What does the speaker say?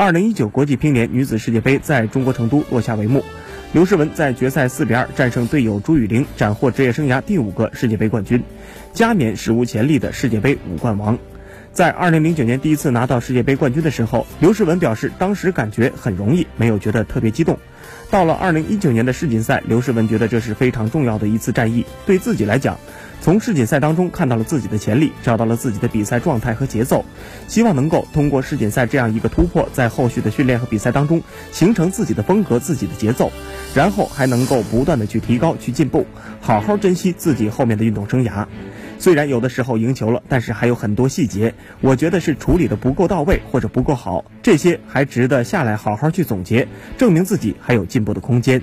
二零一九国际乒联女子世界杯在中国成都落下帷幕，刘诗雯在决赛四比二战胜队友朱雨玲，斩获职业生涯第五个世界杯冠军，加冕史无前例的世界杯五冠王。在二零零九年第一次拿到世界杯冠军的时候，刘诗雯表示当时感觉很容易，没有觉得特别激动。到了二零一九年的世锦赛，刘诗雯觉得这是非常重要的一次战役，对自己来讲，从世锦赛当中看到了自己的潜力，找到了自己的比赛状态和节奏，希望能够通过世锦赛这样一个突破，在后续的训练和比赛当中形成自己的风格、自己的节奏，然后还能够不断的去提高、去进步，好好珍惜自己后面的运动生涯。虽然有的时候赢球了，但是还有很多细节，我觉得是处理的不够到位或者不够好，这些还值得下来好好去总结，证明自己还有进步的空间。